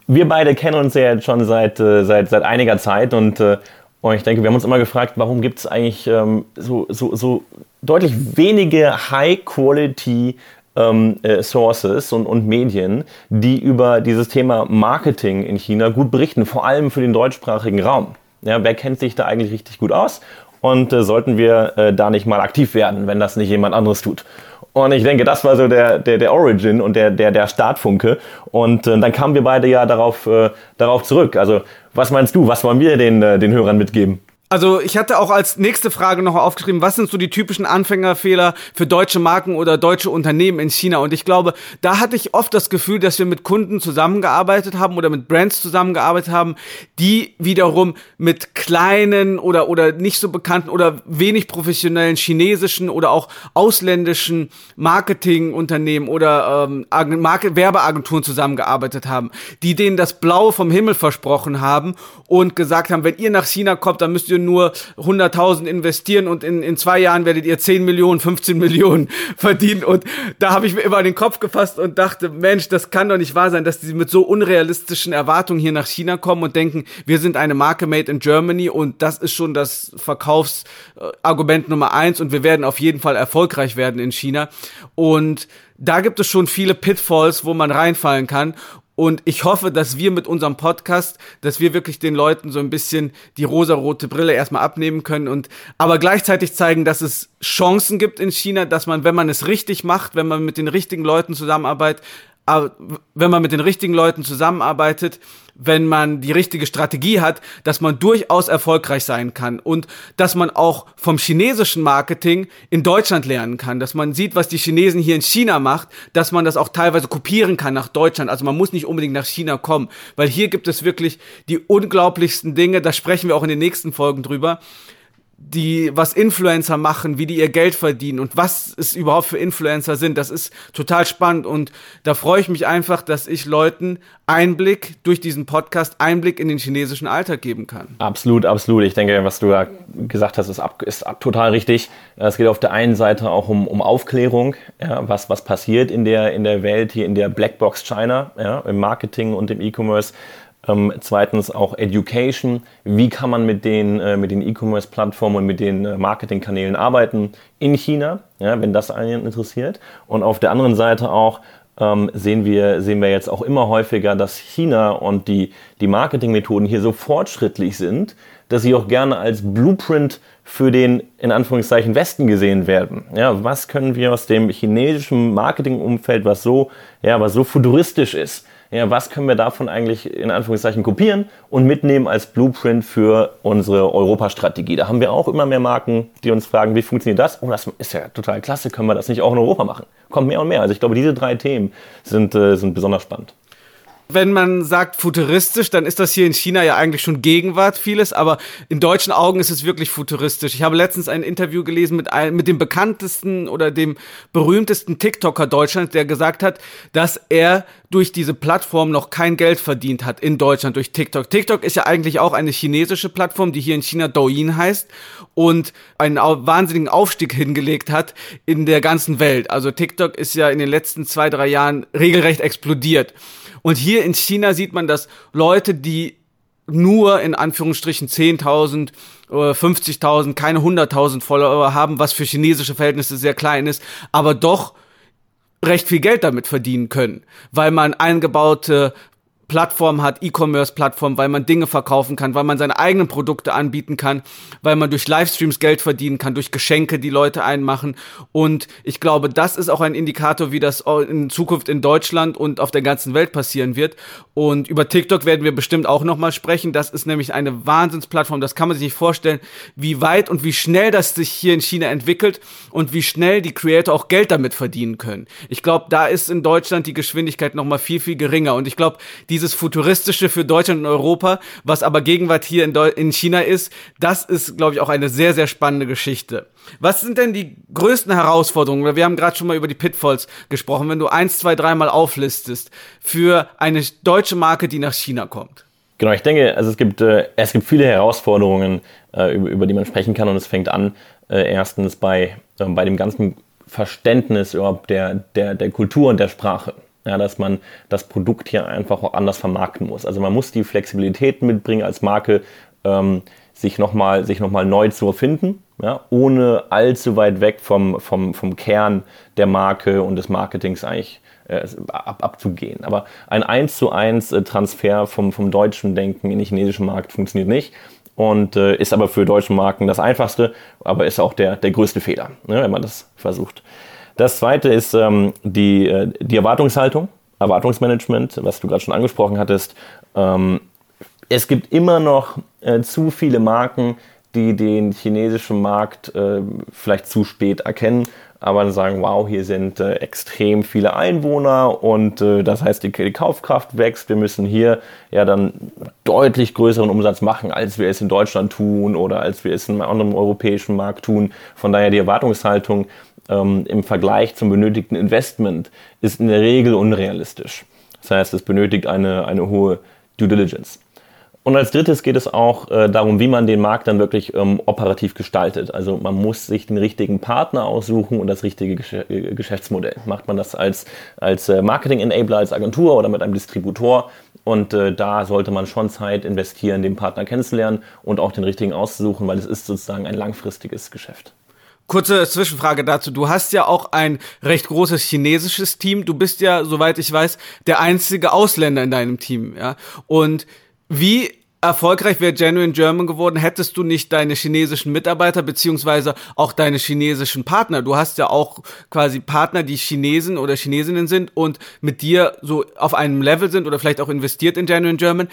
wir beide kennen uns ja jetzt schon seit, äh, seit, seit einiger Zeit und, äh, und ich denke, wir haben uns immer gefragt, warum gibt es eigentlich ähm, so, so, so deutlich wenige High-Quality ähm, äh, Sources und, und Medien, die über dieses Thema Marketing in China gut berichten, vor allem für den deutschsprachigen Raum. Ja, wer kennt sich da eigentlich richtig gut aus? Und äh, sollten wir äh, da nicht mal aktiv werden, wenn das nicht jemand anderes tut? Und ich denke, das war so der, der, der Origin und der, der, der Startfunke. Und äh, dann kamen wir beide ja darauf, äh, darauf zurück. Also, was meinst du? Was wollen wir den, äh, den Hörern mitgeben? Also ich hatte auch als nächste Frage noch aufgeschrieben, was sind so die typischen Anfängerfehler für deutsche Marken oder deutsche Unternehmen in China? Und ich glaube, da hatte ich oft das Gefühl, dass wir mit Kunden zusammengearbeitet haben oder mit Brands zusammengearbeitet haben, die wiederum mit kleinen oder, oder nicht so bekannten oder wenig professionellen chinesischen oder auch ausländischen Marketingunternehmen oder ähm, Werbeagenturen zusammengearbeitet haben, die denen das Blaue vom Himmel versprochen haben und gesagt haben, wenn ihr nach China kommt, dann müsst ihr nur 100.000 investieren und in, in zwei Jahren werdet ihr 10 Millionen, 15 Millionen verdienen. Und da habe ich mir immer den Kopf gefasst und dachte, Mensch, das kann doch nicht wahr sein, dass die mit so unrealistischen Erwartungen hier nach China kommen und denken, wir sind eine Marke made in Germany und das ist schon das Verkaufsargument Nummer eins und wir werden auf jeden Fall erfolgreich werden in China. Und da gibt es schon viele Pitfalls, wo man reinfallen kann. Und ich hoffe, dass wir mit unserem Podcast, dass wir wirklich den Leuten so ein bisschen die rosarote Brille erstmal abnehmen können und aber gleichzeitig zeigen, dass es Chancen gibt in China, dass man, wenn man es richtig macht, wenn man mit den richtigen Leuten zusammenarbeitet, wenn man mit den richtigen Leuten zusammenarbeitet, wenn man die richtige Strategie hat, dass man durchaus erfolgreich sein kann und dass man auch vom chinesischen Marketing in Deutschland lernen kann, dass man sieht, was die Chinesen hier in China macht, dass man das auch teilweise kopieren kann nach Deutschland. Also man muss nicht unbedingt nach China kommen, weil hier gibt es wirklich die unglaublichsten Dinge, da sprechen wir auch in den nächsten Folgen drüber die, was Influencer machen, wie die ihr Geld verdienen und was es überhaupt für Influencer sind. Das ist total spannend und da freue ich mich einfach, dass ich Leuten Einblick durch diesen Podcast, Einblick in den chinesischen Alltag geben kann. Absolut, absolut. Ich denke, was du da gesagt hast, ist, ab, ist ab, total richtig. Es geht auf der einen Seite auch um, um Aufklärung, ja, was, was passiert in der, in der Welt, hier in der Blackbox China, ja, im Marketing und im E-Commerce. Ähm, zweitens auch Education. Wie kann man mit den, äh, mit den E-Commerce-Plattformen und mit den äh, Marketingkanälen arbeiten in China, ja, wenn das einen interessiert. Und auf der anderen Seite auch ähm, sehen, wir, sehen wir jetzt auch immer häufiger, dass China und die, die Marketingmethoden hier so fortschrittlich sind, dass sie auch gerne als Blueprint für den in Anführungszeichen Westen gesehen werden. Ja, was können wir aus dem chinesischen Marketingumfeld, was so, ja, was so futuristisch ist, ja, was können wir davon eigentlich in Anführungszeichen kopieren und mitnehmen als Blueprint für unsere Europastrategie. Da haben wir auch immer mehr Marken, die uns fragen, wie funktioniert das? Oh, das ist ja total klasse, können wir das nicht auch in Europa machen? Kommt mehr und mehr. Also ich glaube, diese drei Themen sind, äh, sind besonders spannend wenn man sagt futuristisch, dann ist das hier in China ja eigentlich schon Gegenwart vieles, aber in deutschen Augen ist es wirklich futuristisch. Ich habe letztens ein Interview gelesen mit, einem, mit dem bekanntesten oder dem berühmtesten TikToker Deutschlands, der gesagt hat, dass er durch diese Plattform noch kein Geld verdient hat in Deutschland durch TikTok. TikTok ist ja eigentlich auch eine chinesische Plattform, die hier in China Douyin heißt und einen wahnsinnigen Aufstieg hingelegt hat in der ganzen Welt. Also TikTok ist ja in den letzten zwei, drei Jahren regelrecht explodiert. Und hier in China sieht man, dass Leute, die nur in Anführungsstrichen 10.000 oder 50.000, keine 100.000 Follower haben, was für chinesische Verhältnisse sehr klein ist, aber doch recht viel Geld damit verdienen können, weil man eingebaute Plattform hat, E-Commerce-Plattform, weil man Dinge verkaufen kann, weil man seine eigenen Produkte anbieten kann, weil man durch Livestreams Geld verdienen kann, durch Geschenke, die Leute einmachen. Und ich glaube, das ist auch ein Indikator, wie das in Zukunft in Deutschland und auf der ganzen Welt passieren wird. Und über TikTok werden wir bestimmt auch nochmal sprechen. Das ist nämlich eine Wahnsinnsplattform. Das kann man sich nicht vorstellen, wie weit und wie schnell das sich hier in China entwickelt und wie schnell die Creator auch Geld damit verdienen können. Ich glaube, da ist in Deutschland die Geschwindigkeit nochmal viel, viel geringer. Und ich glaube, diese dieses Futuristische für Deutschland und Europa, was aber Gegenwart hier in, in China ist, das ist, glaube ich, auch eine sehr, sehr spannende Geschichte. Was sind denn die größten Herausforderungen? Wir haben gerade schon mal über die Pitfalls gesprochen, wenn du eins, zwei, dreimal auflistest für eine deutsche Marke, die nach China kommt. Genau, ich denke, also es gibt, äh, es gibt viele Herausforderungen, äh, über, über, die man sprechen kann und es fängt an äh, erstens bei, äh, bei dem ganzen Verständnis überhaupt der, der, der Kultur und der Sprache ja, dass man das Produkt hier einfach auch anders vermarkten muss. Also man muss die Flexibilität mitbringen als Marke, ähm, sich nochmal sich noch neu zu erfinden, ja, ohne allzu weit weg vom, vom, vom Kern der Marke und des Marketings eigentlich äh, ab, abzugehen. Aber ein 1 zu 1 äh, Transfer vom, vom deutschen Denken in den chinesischen Markt funktioniert nicht und äh, ist aber für deutsche Marken das einfachste, aber ist auch der, der größte Fehler, ne, wenn man das versucht. Das zweite ist ähm, die, äh, die Erwartungshaltung, Erwartungsmanagement, was du gerade schon angesprochen hattest. Ähm, es gibt immer noch äh, zu viele Marken, die den chinesischen Markt äh, vielleicht zu spät erkennen, aber dann sagen, wow, hier sind äh, extrem viele Einwohner und äh, das heißt, die, die, Kaufkraft wächst. Wir müssen hier ja dann deutlich größeren Umsatz machen, als wir es in Deutschland tun oder als wir es in einem anderen europäischen Markt tun. Von daher die Erwartungshaltung ähm, im Vergleich zum benötigten Investment ist in der Regel unrealistisch. Das heißt, es benötigt eine, eine hohe Due Diligence. Und als drittes geht es auch äh, darum, wie man den Markt dann wirklich ähm, operativ gestaltet. Also man muss sich den richtigen Partner aussuchen und das richtige Gesch äh, Geschäftsmodell. Macht man das als, als äh, Marketing-Enabler, als Agentur oder mit einem Distributor? Und äh, da sollte man schon Zeit investieren, den Partner kennenzulernen und auch den richtigen auszusuchen, weil es ist sozusagen ein langfristiges Geschäft. Kurze Zwischenfrage dazu. Du hast ja auch ein recht großes chinesisches Team. Du bist ja, soweit ich weiß, der einzige Ausländer in deinem Team, ja. Und wie erfolgreich wäre Genuine German geworden, hättest du nicht deine chinesischen Mitarbeiter beziehungsweise auch deine chinesischen Partner. Du hast ja auch quasi Partner, die Chinesen oder Chinesinnen sind und mit dir so auf einem Level sind oder vielleicht auch investiert in Genuine German.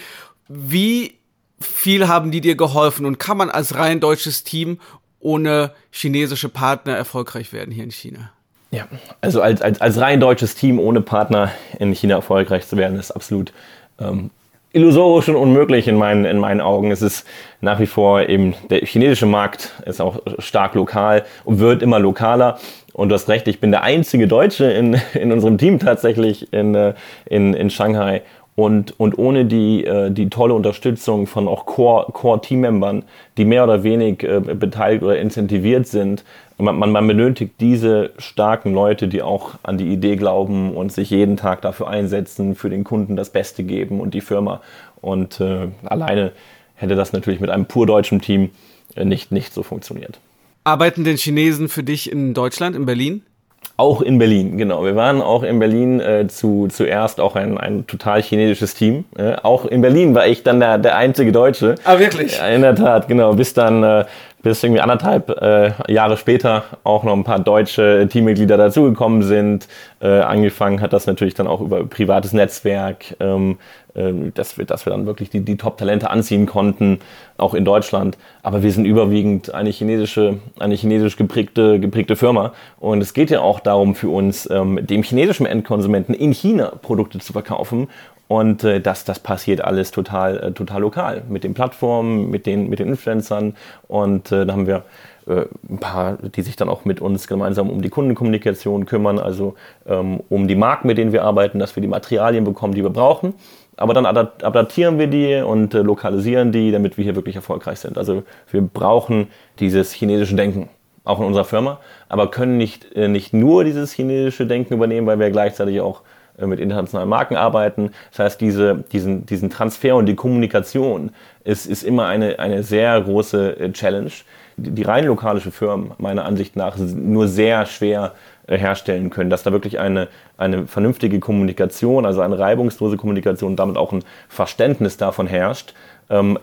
Wie viel haben die dir geholfen und kann man als rein deutsches Team ohne chinesische Partner erfolgreich werden hier in China? Ja, also als, als, als rein deutsches Team ohne Partner in China erfolgreich zu werden, ist absolut ähm, illusorisch und unmöglich in meinen, in meinen Augen. Es ist nach wie vor eben, der chinesische Markt ist auch stark lokal und wird immer lokaler. Und du hast recht, ich bin der einzige Deutsche in, in unserem Team tatsächlich in, äh, in, in Shanghai. Und, und ohne die, äh, die tolle Unterstützung von auch Core-Team-Membern, die mehr oder weniger äh, beteiligt oder incentiviert sind, man, man, man benötigt diese starken Leute, die auch an die Idee glauben und sich jeden Tag dafür einsetzen, für den Kunden das Beste geben und die Firma. Und äh, alleine hätte das natürlich mit einem pur deutschen Team äh, nicht, nicht so funktioniert. Arbeiten denn Chinesen für dich in Deutschland, in Berlin? Auch in Berlin, genau. Wir waren auch in Berlin äh, zu, zuerst auch ein, ein total chinesisches Team. Äh, auch in Berlin war ich dann der, der einzige Deutsche. Ah, wirklich? Ja, in der Tat, genau. Bis dann äh, bis irgendwie anderthalb äh, Jahre später auch noch ein paar deutsche Teammitglieder dazugekommen sind. Äh, angefangen hat das natürlich dann auch über privates Netzwerk, ähm, äh, dass, wir, dass wir dann wirklich die, die Top-Talente anziehen konnten, auch in Deutschland. Aber wir sind überwiegend eine chinesische, eine chinesisch geprägte, geprägte Firma. Und es geht ja auch darum für uns, ähm, dem chinesischen Endkonsumenten in China Produkte zu verkaufen und äh, das, das passiert alles total, äh, total lokal mit den Plattformen, mit den, mit den Influencern. Und äh, da haben wir äh, ein paar, die sich dann auch mit uns gemeinsam um die Kundenkommunikation kümmern, also ähm, um die Marken, mit denen wir arbeiten, dass wir die Materialien bekommen, die wir brauchen. Aber dann adaptieren wir die und äh, lokalisieren die, damit wir hier wirklich erfolgreich sind. Also wir brauchen dieses chinesische Denken auch in unserer Firma, aber können nicht, äh, nicht nur dieses chinesische Denken übernehmen, weil wir gleichzeitig auch mit internationalen Marken arbeiten. Das heißt, diese, diesen, diesen Transfer und die Kommunikation ist, ist immer eine, eine sehr große äh, Challenge, die, rein lokalische Firmen meiner Ansicht nach nur sehr schwer äh, herstellen können, dass da wirklich eine, eine vernünftige Kommunikation, also eine reibungslose Kommunikation und damit auch ein Verständnis davon herrscht,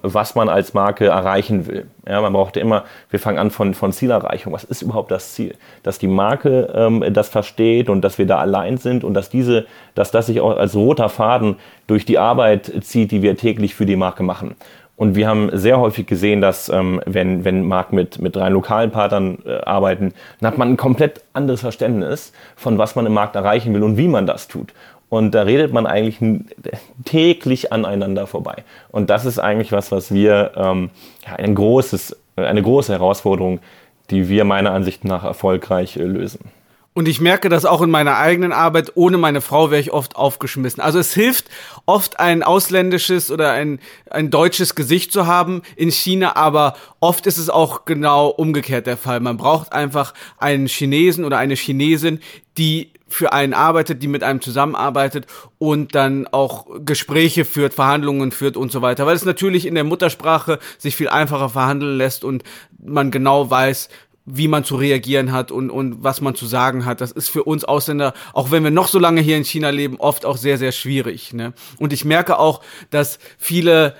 was man als Marke erreichen will. Ja, man braucht immer, wir fangen an von, von Zielerreichung. Was ist überhaupt das Ziel? Dass die Marke ähm, das versteht und dass wir da allein sind und dass diese, dass das sich auch als roter Faden durch die Arbeit zieht, die wir täglich für die Marke machen. Und wir haben sehr häufig gesehen, dass ähm, wenn, wenn Marken mit, mit drei lokalen Partnern äh, arbeiten, dann hat man ein komplett anderes Verständnis von was man im Markt erreichen will und wie man das tut. Und da redet man eigentlich täglich aneinander vorbei. Und das ist eigentlich was, was wir ähm, ein großes, eine große Herausforderung, die wir meiner Ansicht nach erfolgreich äh, lösen. Und ich merke das auch in meiner eigenen Arbeit. Ohne meine Frau wäre ich oft aufgeschmissen. Also es hilft oft ein ausländisches oder ein, ein deutsches Gesicht zu haben in China, aber oft ist es auch genau umgekehrt der Fall. Man braucht einfach einen Chinesen oder eine Chinesin, die für einen arbeitet, die mit einem zusammenarbeitet und dann auch Gespräche führt, Verhandlungen führt und so weiter. Weil es natürlich in der Muttersprache sich viel einfacher verhandeln lässt und man genau weiß, wie man zu reagieren hat und, und was man zu sagen hat. Das ist für uns Ausländer, auch wenn wir noch so lange hier in China leben, oft auch sehr, sehr schwierig. Ne? Und ich merke auch, dass viele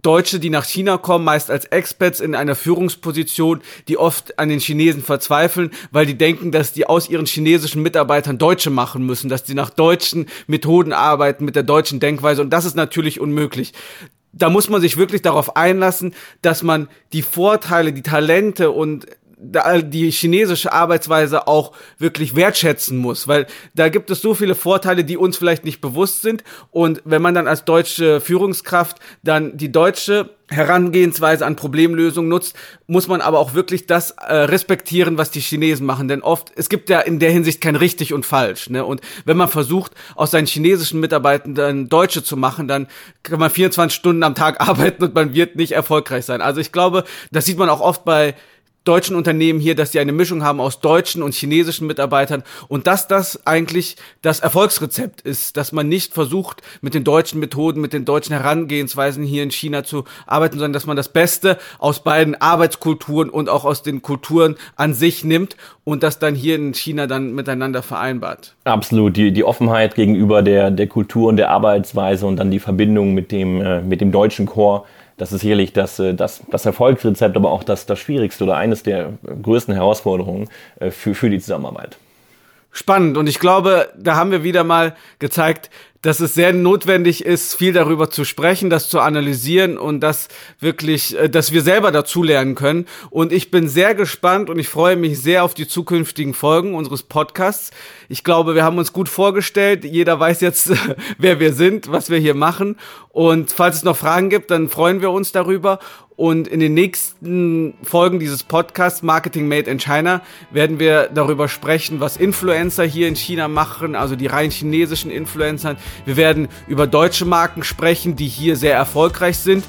Deutsche, die nach China kommen, meist als Expats in einer Führungsposition, die oft an den Chinesen verzweifeln, weil die denken, dass die aus ihren chinesischen Mitarbeitern Deutsche machen müssen, dass die nach deutschen Methoden arbeiten, mit der deutschen Denkweise. Und das ist natürlich unmöglich da muss man sich wirklich darauf einlassen, dass man die Vorteile, die Talente und die chinesische Arbeitsweise auch wirklich wertschätzen muss, weil da gibt es so viele Vorteile, die uns vielleicht nicht bewusst sind. Und wenn man dann als deutsche Führungskraft dann die deutsche Herangehensweise an Problemlösung nutzt, muss man aber auch wirklich das äh, respektieren, was die Chinesen machen. Denn oft, es gibt ja in der Hinsicht kein richtig und falsch. Ne? Und wenn man versucht, aus seinen chinesischen Mitarbeitenden Deutsche zu machen, dann kann man 24 Stunden am Tag arbeiten und man wird nicht erfolgreich sein. Also ich glaube, das sieht man auch oft bei deutschen Unternehmen hier, dass sie eine Mischung haben aus deutschen und chinesischen Mitarbeitern und dass das eigentlich das Erfolgsrezept ist, dass man nicht versucht, mit den deutschen Methoden, mit den deutschen Herangehensweisen hier in China zu arbeiten, sondern dass man das Beste aus beiden Arbeitskulturen und auch aus den Kulturen an sich nimmt und das dann hier in China dann miteinander vereinbart. Absolut, die, die Offenheit gegenüber der, der Kultur und der Arbeitsweise und dann die Verbindung mit dem, äh, mit dem deutschen Chor das ist sicherlich das, äh, das, das Erfolgsrezept, aber auch das, das Schwierigste oder eines der größten Herausforderungen äh, für, für die Zusammenarbeit. Spannend und ich glaube, da haben wir wieder mal gezeigt, dass es sehr notwendig ist, viel darüber zu sprechen, das zu analysieren und das wirklich, äh, dass wir selber dazulernen können. Und ich bin sehr gespannt und ich freue mich sehr auf die zukünftigen Folgen unseres Podcasts. Ich glaube, wir haben uns gut vorgestellt. Jeder weiß jetzt, wer wir sind, was wir hier machen. Und falls es noch Fragen gibt, dann freuen wir uns darüber. Und in den nächsten Folgen dieses Podcasts Marketing Made in China werden wir darüber sprechen, was Influencer hier in China machen, also die rein chinesischen Influencer. Wir werden über deutsche Marken sprechen, die hier sehr erfolgreich sind,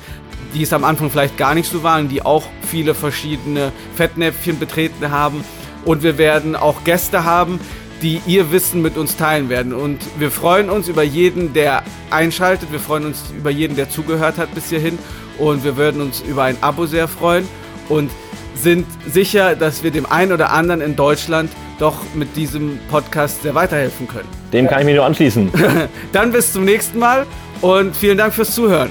die es am Anfang vielleicht gar nicht so waren, die auch viele verschiedene Fettnäpfchen betreten haben. Und wir werden auch Gäste haben, die ihr Wissen mit uns teilen werden. Und wir freuen uns über jeden, der einschaltet. Wir freuen uns über jeden, der zugehört hat bis hierhin und wir würden uns über ein Abo sehr freuen und sind sicher, dass wir dem einen oder anderen in Deutschland doch mit diesem Podcast sehr weiterhelfen können. Dem kann ich mich nur anschließen. Dann bis zum nächsten Mal und vielen Dank fürs Zuhören.